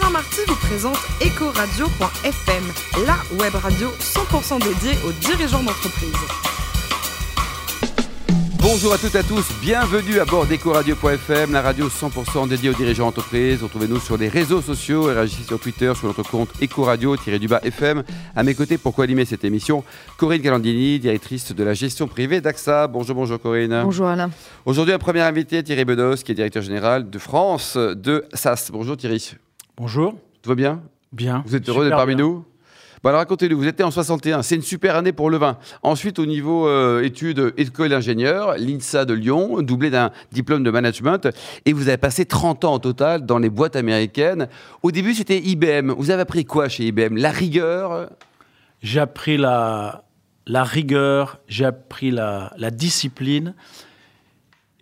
Alain Marty vous présente Ecoradio.fm, la web radio 100% dédiée aux dirigeants d'entreprise. Bonjour à toutes et à tous, bienvenue à bord d'EcoRadio.fm, la radio 100% dédiée aux dirigeants d'entreprise. Retrouvez-nous sur les réseaux sociaux et réagissez sur Twitter sur notre compte Ecoradio-FM. À mes côtés, pour co-animer cette émission, Corinne Galandini, directrice de la gestion privée d'AXA. Bonjour, bonjour Corinne. Bonjour Alain. Aujourd'hui, un premier invité, Thierry Bedos, qui est directeur général de France de SAS. Bonjour Thierry. Bonjour. Tout va bien Bien. Vous êtes heureux d'être parmi nous Bon alors racontez-nous, vous étiez en 61, c'est une super année pour le vin. Ensuite, au niveau euh, études école d'ingénieur, l'INSA de Lyon, doublé d'un diplôme de management, et vous avez passé 30 ans au total dans les boîtes américaines. Au début, c'était IBM. Vous avez appris quoi chez IBM La rigueur? J'ai appris la, la rigueur, j'ai appris la, la discipline,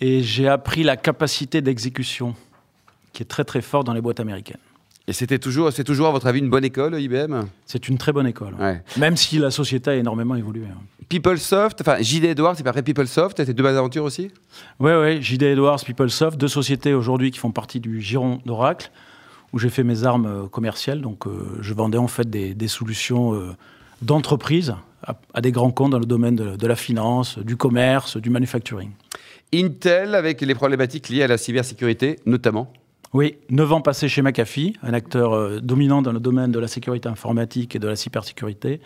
et j'ai appris la capacité d'exécution, qui est très très forte dans les boîtes américaines. Et c'était toujours, c'est toujours à votre avis une bonne école, IBM C'est une très bonne école. Ouais. Même si la société a énormément évolué. hein. PeopleSoft, enfin JD Edwards, c'est pas après PeopleSoft, c'était deux belles aventures aussi? Oui, oui, JD Edwards, PeopleSoft, deux sociétés aujourd'hui qui font partie du giron d'Oracle, où j'ai fait mes armes euh, commerciales. Donc, euh, je vendais en fait des, des solutions euh, d'entreprise à, à des grands comptes dans le domaine de, de la finance, du commerce, du manufacturing. Intel, avec les problématiques liées à la cybersécurité, notamment? Oui, 9 ans passés chez McAfee, un acteur euh, dominant dans le domaine de la sécurité informatique et de la cybersécurité.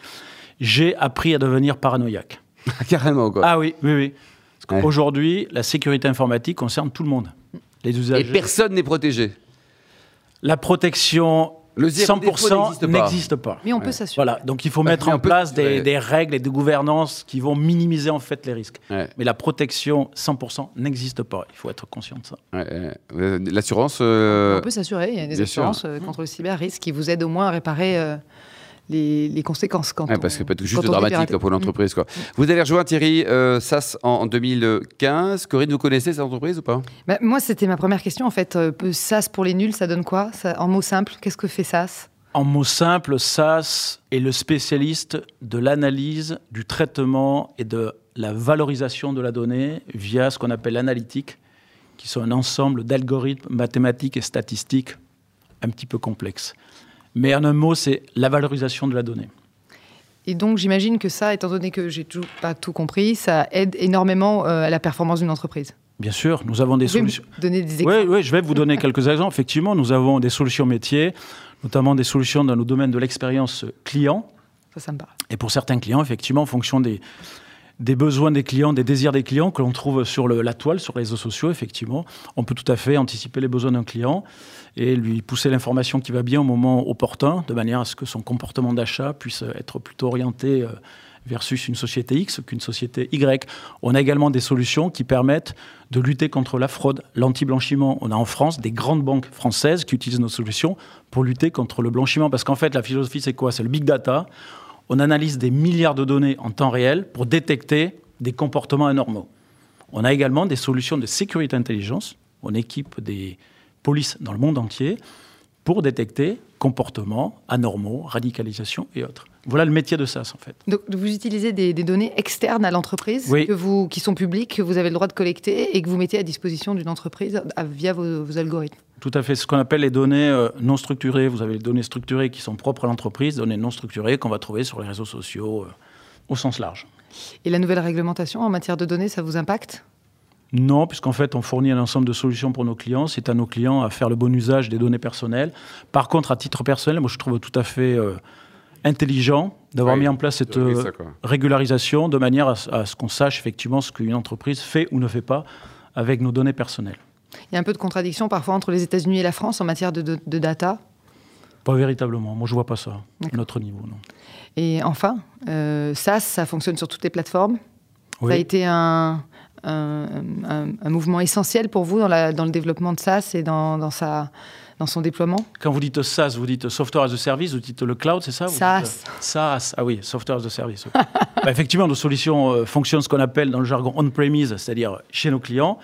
J'ai appris à devenir paranoïaque. Carrément, quoi. Ah oui, oui, oui. Parce Ouais. qu'aujourd'hui, la sécurité informatique concerne tout le monde. Les Et usagers. personne n'est protégé. La protection Le zéro défaut 100% n'existe pas. Mais on peut s'assurer. Voilà, donc il faut Bah, mettre en peut- place des, ouais. des règles et des gouvernances qui vont minimiser en fait les risques. Ouais, Mais la protection 100% n'existe pas. Il faut être conscient de ça. ouais, ouais. L'assurance. euh, On peut s'assurer. Il y a des bien assurances euh, contre le cyber-risque qui vous aident au moins à réparer euh, les, les conséquences. Quand Ouais, on- parce que peut être juste dramatique pour l'entreprise. quoi. Vous avez rejoint Thierry euh, SAS en, en 2015. Corinne, vous connaissez cette entreprise ou pas? Bah, moi, c'était ma première question. En fait, Euh, peu- SAS pour les nuls, ça donne quoi? Ça- En mots simples, qu'est-ce que fait SAS En mots simples, SAS est le spécialiste de l'analyse, du traitement et de la valorisation de la donnée via ce qu'on appelle l'analytique, qui sont un ensemble d'algorithmes mathématiques et statistiques un petit peu complexes. Mais en un mot, c'est la valorisation de la donnée. Et donc, j'imagine que ça, étant donné que j'ai toujours pas tout compris, ça aide énormément euh, à la performance d'une entreprise. Bien sûr, nous avons des Vous pouvez me solutions. donner des exemples Oui, oui, je vais vous donner quelques exemples. Effectivement, nous avons des solutions métiers, notamment des solutions dans le domaine de l'expérience client. Ça, ça me parle. Et pour certains clients, effectivement, en fonction des, des besoins des clients, des désirs des clients que l'on trouve sur la toile, sur les réseaux sociaux, effectivement, on peut tout à fait anticiper les besoins d'un client et lui pousser l'information qui va bien au moment opportun, de manière à ce que son comportement d'achat puisse être plutôt orienté euh, versus une société X qu'une société Y. On a également des solutions qui permettent de lutter contre la fraude, l'anti-blanchiment. On a en France des grandes banques françaises qui utilisent nos solutions pour lutter contre le blanchiment. Parce qu'en fait, la philosophie, c'est quoi? C'est le big data. On analyse des milliards de données en temps réel pour détecter des comportements anormaux. On a également des solutions de sécurité intelligence. On équipe des polices dans le monde entier pour détecter comportements anormaux, radicalisation et autres. Voilà le métier de SAS en fait. Donc, vous utilisez des, des données externes à l'entreprise Oui. que vous, qui sont publiques, que vous avez le droit de collecter et que vous mettez à disposition d'une entreprise à- via vos, vos algorithmes. Tout à fait. Ce qu'on appelle les données euh, non structurées. Vous avez les données structurées qui sont propres à l'entreprise, données non structurées qu'on va trouver sur les réseaux sociaux euh, au sens large. Et la nouvelle réglementation en matière de données, ça vous impacte? Non, puisqu'en fait, on fournit un ensemble de solutions pour nos clients. C'est à nos clients à faire le bon usage des données personnelles. Par contre, à titre personnel, moi, je trouve tout à fait euh, intelligent d'avoir Oui, mis en place cette euh, ça, régularisation de manière à, ce- à ce qu'on sache effectivement ce qu'une entreprise fait ou ne fait pas avec nos données personnelles. Il y a un peu de contradiction parfois entre les États-Unis et la France en matière de, de- de data? Pas véritablement. Moi, je vois pas ça à notre niveau. Non. Et enfin, euh, SAS, ça fonctionne sur toutes les plateformes? Ça a été un, un- un- un mouvement essentiel pour vous dans, la- dans le développement de SAS et dans, dans sa, dans son déploiement? Quand vous dites SaaS, vous dites Software as a Service, vous dites le cloud, c'est ça? Vous SaaS. dites, euh, SaaS, ah oui, Software as a Service. Bah, effectivement, nos solutions euh, fonctionnent ce qu'on appelle dans le jargon on-premise, c'est-à-dire chez nos clients,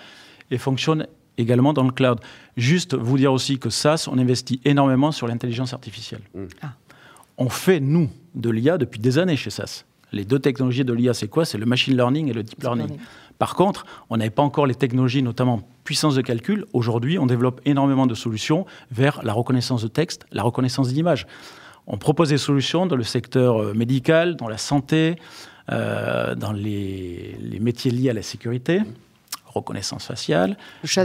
et fonctionnent également dans le cloud. Juste vous dire aussi que SaaS, on investit énormément sur l'intelligence artificielle. Mm. Ah. On fait, nous, de l'IA depuis des années chez SaaS. Les deux technologies de l'IA, c'est quoi? C'est le machine learning et le deep learning. Par contre, on n'avait pas encore les technologies, notamment puissance de calcul. Aujourd'hui, on développe énormément de solutions vers la reconnaissance de texte, la reconnaissance d'image. On propose des solutions dans le secteur euh, médical, dans la santé, euh, dans les, les métiers liés à la sécurité reconnaissance faciale,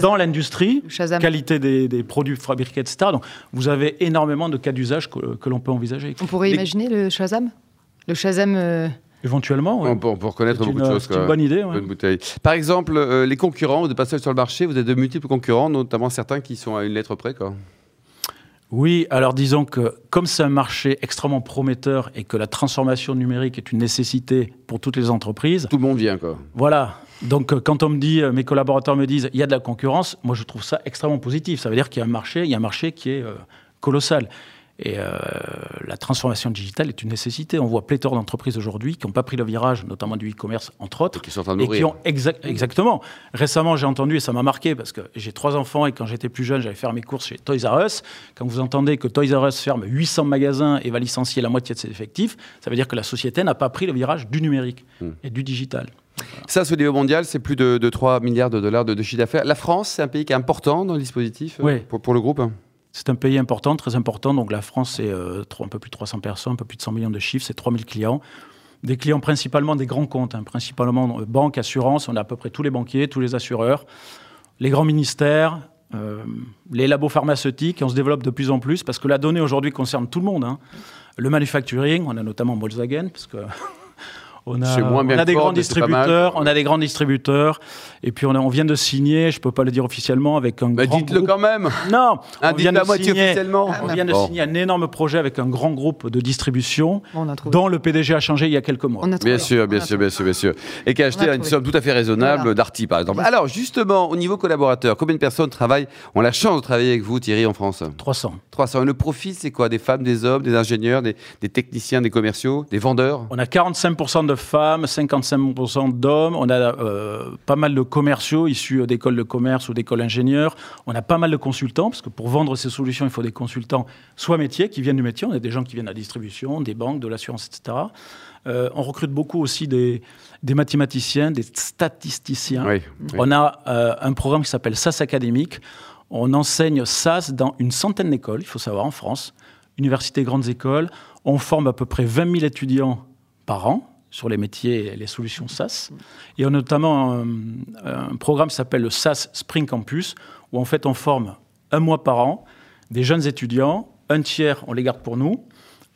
dans l'industrie, qualité des, des produits fabriqués, etc. Donc, vous avez énormément de cas d'usage que, que l'on peut envisager. On pourrait Les- imaginer le Shazam? Le Shazam. euh, Éventuellement, ouais. On, peut, on peut reconnaître beaucoup une, de choses. c'est une bonne idée. ouais. Bonne bouteille. Par exemple, euh, les concurrents, vous n'êtes pas seul sur le marché, vous avez de multiples concurrents, notamment certains qui sont à une lettre près. Quoi. Oui, alors disons que comme c'est un marché extrêmement prometteur et que la transformation numérique est une nécessité pour toutes les entreprises, Tout le monde vient. Quoi. voilà. Donc euh, quand on me dit, mes collaborateurs me disent, il y a de la concurrence, moi je trouve ça extrêmement positif. Ça veut dire qu'il y a un marché, il y a un marché qui est euh, colossal. Et euh, la transformation digitale est une nécessité. On voit pléthore d'entreprises aujourd'hui qui n'ont pas pris le virage, notamment du e-commerce entre autres, Qui sont en train de et qui mourir. ont exact- exactement. Récemment, j'ai entendu et ça m'a marqué parce que j'ai trois enfants et quand j'étais plus jeune, j'allais faire mes courses chez Toys R Us. Quand vous entendez que Toys R Us ferme 800 magasins et va licencier la moitié de ses effectifs, ça veut dire que la société n'a pas pris le virage du numérique Hmm. et du digital. Ça, au niveau mondial, c'est plus de, de 3 milliards de dollars de, de chiffre d'affaires. La France, c'est un pays qui est important dans le dispositif euh, Oui. pour, pour le groupe? C'est un pays important, très important. Donc la France, c'est euh, un peu plus de 300 personnes, un peu plus de 100 millions de chiffres, c'est 3000 clients. Des clients principalement des grands comptes, hein, principalement euh, banques, assurances. On a à peu près tous les banquiers, tous les assureurs, les grands ministères, euh, les labos pharmaceutiques. On se développe de plus en plus parce que la donnée aujourd'hui concerne tout le monde. hein. Le manufacturing, on a notamment Volkswagen, parce que on a, C'est moins bien on a que des grands distributeurs, on a des grands distributeurs, et puis on, a- on vient de signer, je peux pas le dire officiellement, avec un Bah, grand dites-le groupe- quand même. Non, Ah, on vient de moitié signer- officiellement. On vient de Bon. signer un énorme projet avec un grand groupe de distribution dont le PDG a changé il y a quelques mois. On a trouvé. Bien sûr, bien On a sûr, bien sûr, bien sûr. Et qui a acheté a une somme tout à fait raisonnable Voilà. d'Arty, par exemple. Alors, justement, au niveau collaborateur, combien de personnes travaillent, ont la chance de travailler avec vous, Thierry, en France? 300. 300. Et le profil, c'est quoi? Des femmes, des hommes, des ingénieurs, des, des techniciens, des commerciaux, des vendeurs? On a 45% de femmes, 55% d'hommes. On a euh, pas mal de commerciaux issus d'écoles de commerce ou d'écoles ingénieurs. On a pas mal de consultants, parce que pour vendre ces solutions, il faut des consultants, soit métiers, qui viennent du métier. On a des gens qui viennent de la distribution, des banques, de l'assurance, etc. Euh, on recrute beaucoup aussi des, des mathématiciens, des statisticiens. Oui. oui. On a euh, un programme qui s'appelle SAS Académique. On enseigne SAS dans une centaine d'écoles, il faut savoir, en France, universités, grandes écoles. On forme à peu près 20 000 étudiants par an sur les métiers et les solutions SAS. Et on a notamment un, un programme qui s'appelle le SAS Spring Campus, où en fait on forme un mois par an des jeunes étudiants. Un tiers, on les garde pour nous,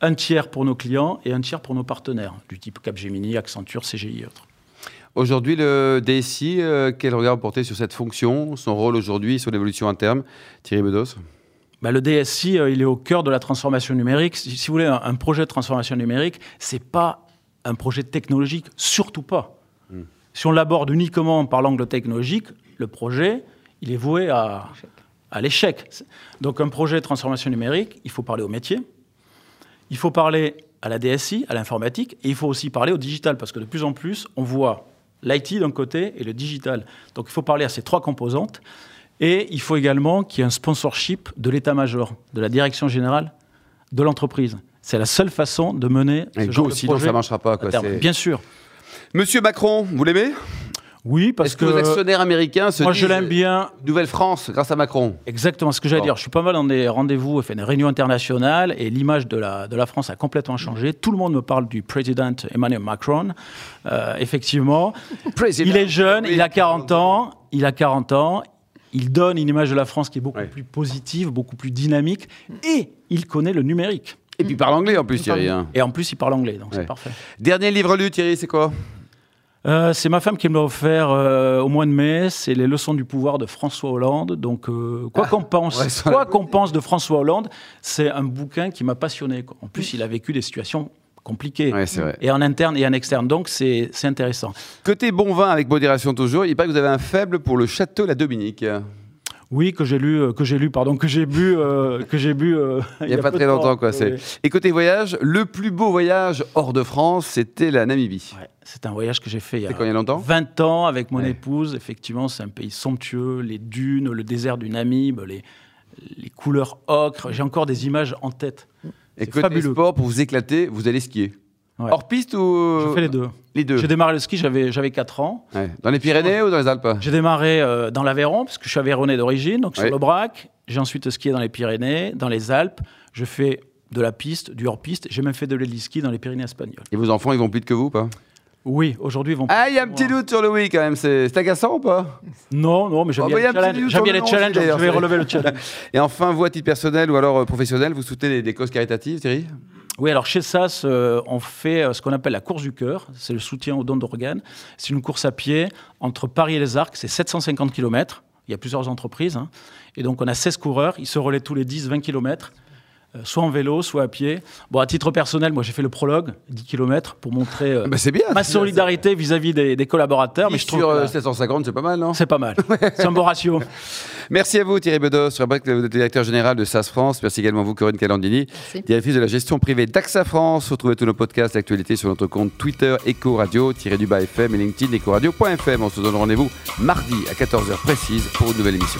un tiers pour nos clients et un tiers pour nos partenaires, du type Capgemini, Accenture, CGI et autres. Aujourd'hui, le DSI, euh, quel regard vous portez sur cette fonction, son rôle aujourd'hui, sur l'évolution interne Thierry Bedos Bah, le DSI, euh, il est au cœur de la transformation numérique. Si, vous voulez, un, un projet de transformation numérique, c'est pas un projet technologique, surtout pas. Hmm. Si on l'aborde uniquement par l'angle technologique, le projet, il est voué à, à l'échec. Donc, un projet de transformation numérique, il faut parler au métier, il faut parler à la DSI, à l'informatique, et il faut aussi parler au digital, parce que de plus en plus, on voit l'IT d'un côté et le digital. Donc, il faut parler à ces trois composantes. Et il faut également qu'il y ait un sponsorship de l'état-major, de la direction générale de l'entreprise. C'est la seule façon de mener ce Et genre go, de sinon projet ça ne marchera pas. à Quoi. terme. Bien sûr. Monsieur Macron, vous l'aimez? Oui, parce Est-ce que, vos actionnaires américains se moi disent je l'aime bien. Nouvelle-France grâce à Macron Exactement ce que j'allais Bon. dire. Je suis pas mal dans des rendez-vous, enfin, des réunions internationales, et l'image de la, de la France a complètement changé. Tout le monde me parle du président Emmanuel Macron. Euh, effectivement, Président. il est jeune, Oui. il a 40 ans, il a 40 ans, il donne une image de la France qui est beaucoup Ouais. plus positive, beaucoup plus dynamique, et il connaît le numérique. Et puis il parle anglais en plus, Thierry. hein. Et en plus, il parle anglais, donc Ouais. c'est parfait. Dernier livre lu, Thierry, c'est quoi? Euh, c'est ma femme qui me l'a offert euh, au mois de mai. C'est les leçons du pouvoir de François Hollande. Donc, euh, quoi qu'on pense, ouais, ça- quoi qu'on pense de François Hollande, c'est un bouquin qui m'a passionné. quoi. En plus, il a vécu des situations compliquées. Ouais, c'est vrai. Et en interne et en externe. Donc, c'est c'est intéressant. Côté bon vin avec modération toujours, il paraît que vous avez un faible pour le château La Dominique. Oui, que j'ai lu, euh, que j'ai lu, pardon, que j'ai bu, euh, que j'ai bu. euh, Il n'y a, pas très longtemps, temps. quoi. c'est-. Et côté voyage, le plus beau voyage hors de France, c'était la Namibie. Ouais, c'est un voyage que j'ai fait il y a quand il y a longtemps? 20 ans avec mon Ouais. épouse. Effectivement, c'est un pays somptueux, les dunes, le désert du Namib, les, les couleurs ocre. J'ai encore des images en tête. Et côté fabuleux. sport, pour vous éclater, vous allez skier? Ouais. Hors piste ou Je fais les deux. Les deux. J'ai démarré le ski, j'avais j'avais 4 ans. Ouais. Dans les Pyrénées ou dans les Alpes J'ai démarré euh, dans l'Aveyron, parce que je suis aveyronnais d'origine, donc sur l'Aubrac. J'ai ensuite skié dans les Pyrénées, dans les Alpes. Je fais de la piste, du hors-piste. J'ai même fait de l'héliski dans les Pyrénées espagnoles. Et vos enfants, ils vont plus vite que vous ou pas? Oui, aujourd'hui, ils vont. Ah, il y a un petit doute sur le oui quand même. C'est agaçant ou pas? Non, non, mais j'aime Oh, bien bah, les sur bien le les challenges, je vais relever le challenge. Et enfin, vous, à titre personnel ou alors euh, professionnel, vous soutenez des, des causes caritatives, Thierry? Oui, alors chez SAS, euh, on fait euh, ce qu'on appelle la course du cœur. C'est le soutien aux dons d'organes. C'est une course à pied entre Paris et les Arcs. C'est 750 km. Il y a plusieurs entreprises. hein. Et donc, on a 16 coureurs. Ils se relaient tous les 10-20 km. Euh, soit en vélo, soit à pied. Bon, à titre personnel, moi j'ai fait le prologue, 10 km, pour montrer euh, Bah, C'est bien. ma solidarité vis-à-vis des, des collaborateurs. Mais je trouve sur que euh, là, 750, c'est pas mal, non? c'est pas mal. C'est un bon ratio. Merci à vous Thierry Bedos, je rappelle que vous êtes directeur général de SAS France. Merci également à vous Corinne Calandini, Merci. directrice de la gestion privée d'AXA France. Retrouvez tous nos podcasts d'actualité sur notre compte Twitter Eco Radio, du bas FM et LinkedIn ecoradio.fm. On se donne rendez-vous mardi à 14h précise pour une nouvelle émission.